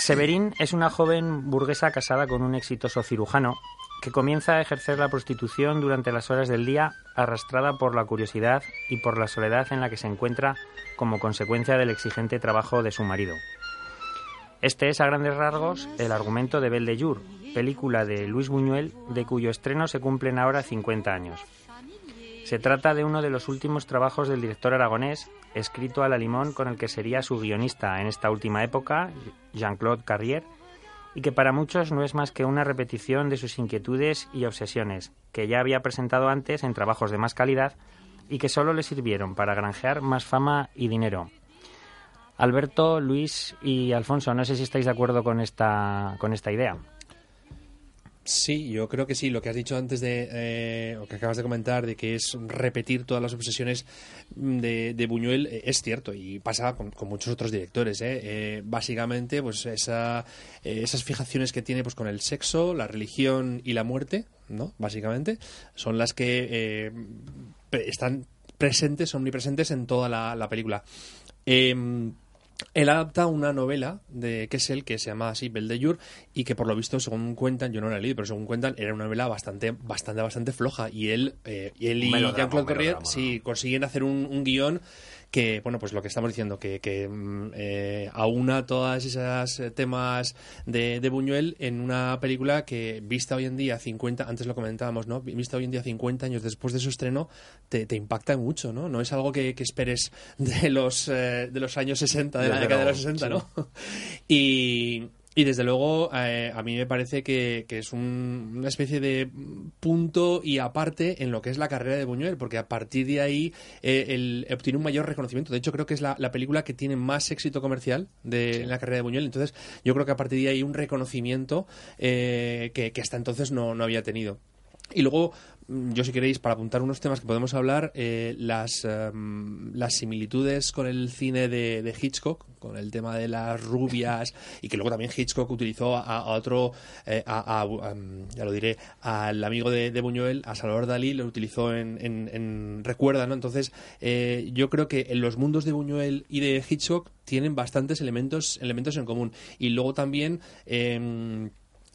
Severín es una joven burguesa casada con un exitoso cirujano que comienza a ejercer la prostitución durante las horas del día, arrastrada por la curiosidad y por la soledad en la que se encuentra como consecuencia del exigente trabajo de su marido. Este es, a grandes rasgos, el argumento de Belle de Jour, película de Luis Buñuel, de cuyo estreno se cumplen ahora 50 años. Se trata de uno de los últimos trabajos del director aragonés, escrito a la limón con el que sería su guionista en esta última época, Jean-Claude Carrier, y que para muchos no es más que una repetición de sus inquietudes y obsesiones, que ya había presentado antes en trabajos de más calidad y que solo le sirvieron para granjear más fama y dinero. Alberto, Luis y Alfonso, no sé si estáis de acuerdo con esta, con esta idea. Sí, yo creo que sí. Lo que has dicho antes de, eh, o que acabas de comentar, de que es repetir todas las obsesiones de, Buñuel, eh, es cierto y pasa con, muchos otros directores. ¿eh? básicamente, pues esa, esas fijaciones que tiene pues con el sexo, la religión y la muerte, ¿no? Básicamente, son las que están presentes, omnipresentes en toda la, la película. Em, él adapta una novela de Kessel que se llama así Belle de Jour y que por lo visto, según cuentan, yo no la he leído, pero según cuentan, era una novela bastante, bastante, bastante floja. Y él, eh, y, él y Jean-Claude Corrier sí consiguen hacer un, un guion que, bueno, pues lo que estamos diciendo, que, que mm, eh, aúna todas esas eh, temas de, de, Buñuel en una película que, vista hoy en día, 50, antes lo comentábamos, ¿no? Vista hoy en día 50 años después de su estreno, te, te impacta mucho, ¿no? No es algo que, que esperes de los, eh, de los años 60, de la década de los 60, ¿no? y, y desde luego, eh, a mí me parece que, es una especie de punto y aparte en lo que es la carrera de Buñuel, porque a partir de ahí eh, él obtiene un mayor reconocimiento. De hecho, creo que es la, película que tiene más éxito comercial de la carrera de Buñuel. Entonces, yo creo que a partir de ahí hay un reconocimiento eh, que, hasta entonces no, no había tenido. Y luego, yo si queréis, para apuntar unos temas que podemos hablar, eh, las, em, las similitudes con el cine de, Hitchcock, con el tema de las rubias, y que luego también Hitchcock utilizó a, otro, eh, em, ya lo diré, al amigo de, Buñuel, a Salvador Dalí, lo utilizó en, en, Recuerda, ¿no? Entonces, eh, yo creo que en los mundos de Buñuel y de Hitchcock tienen bastantes elementos, elementos en común. Y luego también em,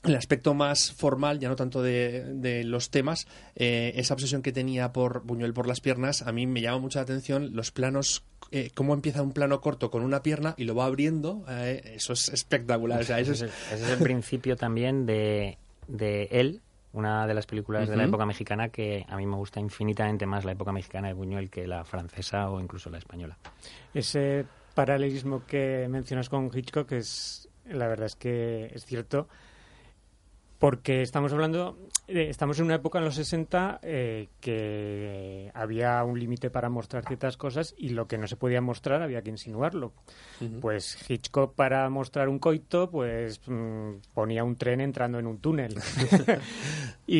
el aspecto más formal, ya no tanto de, los temas, eh, esa obsesión que tenía por Buñuel por las piernas, a mí me llama mucha atención los planos, eh, cómo empieza un plano corto con una pierna y lo va abriendo, eh, eso es espectacular. ese, es... el principio también de, de él, una de las películas de la época mexicana que a mí me gusta infinitamente más la época mexicana de Buñuel que la francesa o incluso la española. Ese paralelismo que mencionas con Hitchcock es, la verdad es que es cierto porque estamos hablando, eh, estamos en una época en los 60 eh, que había un límite para mostrar ciertas cosas y lo que no se podía mostrar había que insinuarlo. Pues Hitchcock para mostrar un coito, pues mm, ponía un tren entrando en un túnel. y,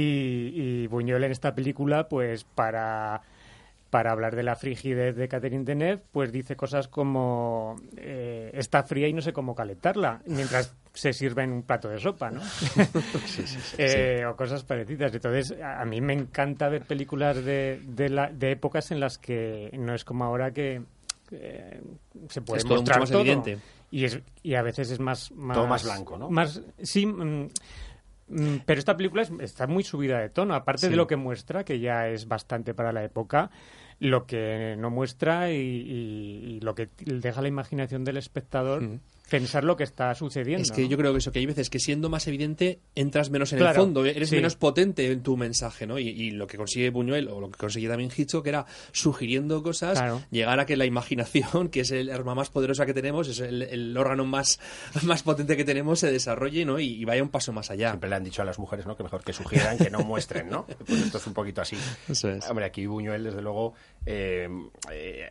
y Buñuel en esta película, pues para para hablar de la frigidez de Catherine Deneuve, pues dice cosas como eh, está fría y no sé cómo calentarla, mientras se sirve en un plato de sopa, ¿no? Eh, o cosas parecidas. Entonces, a, mí me encanta ver películas de, de, épocas en las que no es como ahora que eh, se puede mostrar todo. Evidente. Y, es, y a veces es más, más... Todo más blanco, ¿no? Más, sí... Mm, pero esta película está muy subida de tono, aparte de lo que muestra, que ya es bastante para la época lo que no muestra y, lo que deja la imaginación del espectador pensar lo que está sucediendo. Es que yo creo que eso, que hay veces que siendo más evidente entras menos en el fondo, eres menos potente en tu mensaje, ¿no? Y, lo que consigue Buñuel, o lo que consigue también Hitchcock, era sugiriendo cosas, llegar a que la imaginación, que es el arma más poderosa que tenemos, es el, órgano más, más potente que tenemos, se desarrolle, ¿no? Y, vaya un paso más allá. Siempre le han dicho a las mujeres, ¿no? Que mejor que sugieran, que no muestren, ¿no? Pues esto es un poquito así. Hombre, aquí Buñuel, desde luego, eh, eh,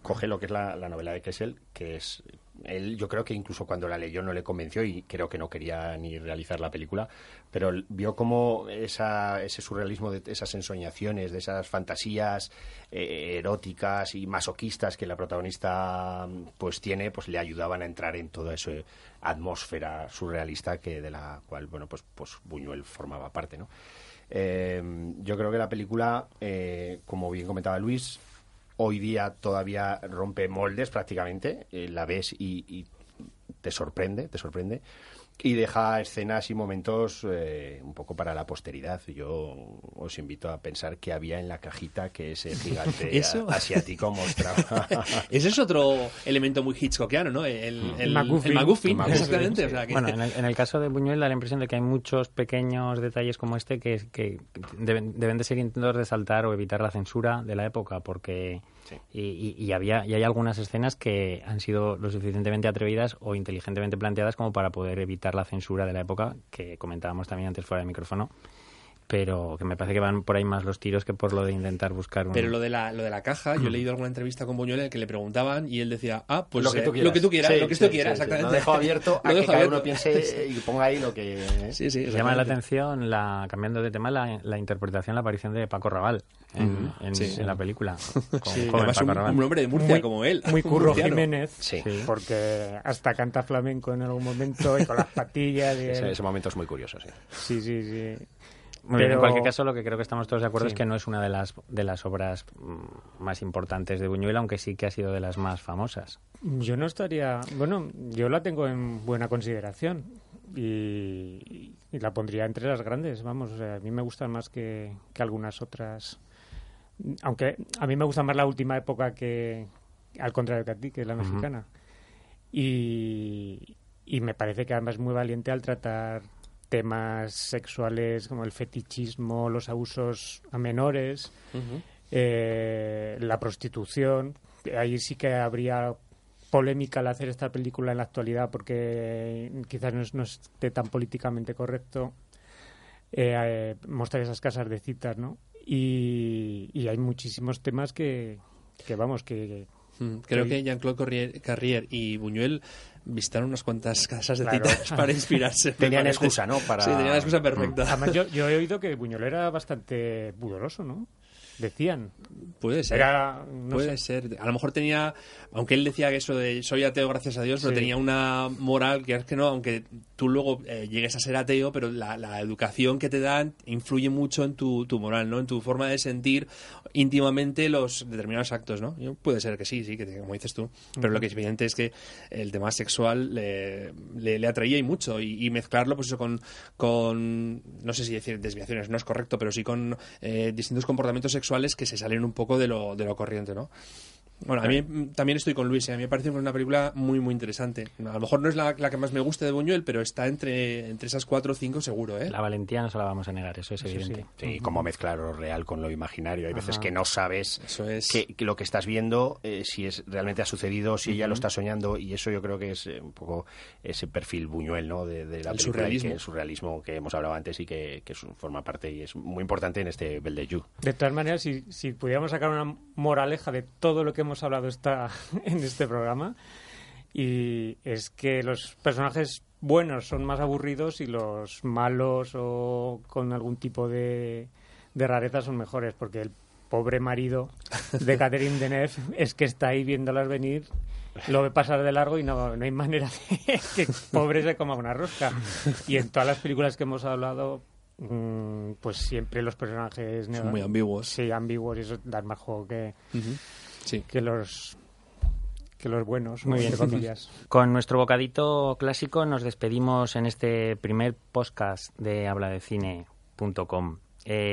coge lo que es la, la novela de Kessel, que es él yo creo que incluso cuando la leyó no le convenció y creo que no quería ni realizar la película, pero vio como esa, ese surrealismo de esas ensoñaciones, de esas fantasías eh, eróticas y masoquistas que la protagonista pues tiene, pues le ayudaban a entrar en toda esa atmósfera surrealista que de la cual bueno pues pues Buñuel formaba parte, ¿no? Eh, yo creo que la película, eh, como bien comentaba Luis, hoy día todavía rompe moldes prácticamente, eh, la ves y, te sorprende, te sorprende y deja escenas y momentos eh, un poco para la posteridad. Yo os invito a pensar qué había en la cajita que ese gigante asiático mostraba. Ese es otro elemento muy Hitchcockiano, ¿no? El, mm. el, McGuffin. exactamente. bueno, en el, caso de Buñuel da la impresión de que hay muchos pequeños detalles como este que, que deben, deben de ser intentos de saltar o evitar la censura de la época, porque y, había, y hay algunas escenas que han sido lo suficientemente atrevidas o inteligentemente planteadas como para poder evitar la censura de la época, que comentábamos también antes fuera del micrófono pero que me parece que van por ahí más los tiros que por lo de intentar buscar un... Pero lo de la, lo de la caja, yo he leído alguna entrevista con Buñuel que le preguntaban y él decía, ah, pues lo que tú quieras, lo que tú quieras, lo que quiera, exactamente. Lo dejo abierto a que cada uno piense y ponga ahí lo que... Sí, sí, llama la atención, la, cambiando de tema, la, la interpretación, la aparición de Paco Raval en, en, la película. Con, un, hombre de Murcia como él. Muy Curro Jiménez, sí. porque hasta canta flamenco en algún momento y con las patillas. Y ese, momento es muy curioso, sí. Sí, sí, sí. En cualquier caso, lo que creo que estamos todos de acuerdo es que no es una de las, de las obras más importantes de Buñuel, aunque sí que ha sido de las más famosas. Yo no estaría. Bueno, yo la tengo en buena consideración y, la pondría entre las grandes. Vamos, a mí me gustan más que, algunas otras. Aunque a mí me gusta más la última época que. Al contrario que a ti, que es la mexicana. y, y me parece que además es muy valiente al tratar temas sexuales como el fetichismo, los abusos a menores, eh, la prostitución. Ahí sí que habría polémica al hacer esta película en la actualidad porque quizás no, esté tan políticamente correcto eh, eh, mostrar esas casas de citas, ¿no? Y, hay muchísimos temas que, que vamos, que, mm, Creo que Jean-Claude Carrier y Buñuel visitaron unas cuantas casas de citas para inspirarse. tenían excusa, ¿no? Para... Sí, tenían excusa perfecta. Además, yo, yo, he oído que Buñuel era bastante pudoroso, ¿no? Decían. Puede ser. puede ser. A lo mejor tenía, aunque él decía que eso de soy ateo gracias a Dios, pero tenía una moral que es que no, aunque tú luego eh, llegues a ser ateo, pero la, educación que te dan influye mucho en tu, tu, moral, ¿no? En tu forma de sentir íntimamente los determinados actos, ¿no? Puede ser que sí, sí, que como dices tú. Pero lo que es evidente es que el tema sexual le, le, atraía y mucho. Y, mezclarlo, pues eso, con, con, no sé si decir desviaciones, no es correcto, pero sí con eh, distintos comportamientos sexuales que se salen un poco de lo, de lo corriente, ¿no? Bueno, a mí también estoy con Luis. ¿eh? A mí me parece una película muy, muy interesante. A lo mejor no es la, que más me guste de Buñuel, pero está entre, entre esas cuatro o cinco seguro. ¿eh? La valentía no se la vamos a negar, eso es evidente. Sí, como mezclar lo real con lo imaginario. Hay veces que no sabes que, lo que estás viendo, eh, si es realmente ha sucedido, si ya lo estás soñando. Y eso yo creo que es eh, un poco ese perfil Buñuel ¿no? de, la el surrealismo. Que, el surrealismo que hemos hablado antes y que, forma parte y es muy importante en este Belle de De todas maneras, si, si pudiéramos sacar una moraleja de todo lo que hemos hablado esta, en este programa. Y es que los personajes buenos son más aburridos y los malos o con algún tipo de, de rareza son mejores, porque el pobre marido de Catherine Deneuve es que está ahí viéndolas venir, lo ve pasar de largo y no, no hay manera de que pobre se coma una rosca. Y en todas las películas que hemos hablado, mm, pues siempre los personajes... Son muy ambiguos. Sí, ambiguos y eso da más juego que, que los que los buenos. Muy bien, Con nuestro bocadito clásico nos despedimos en este primer podcast de habladecine.com. Eh,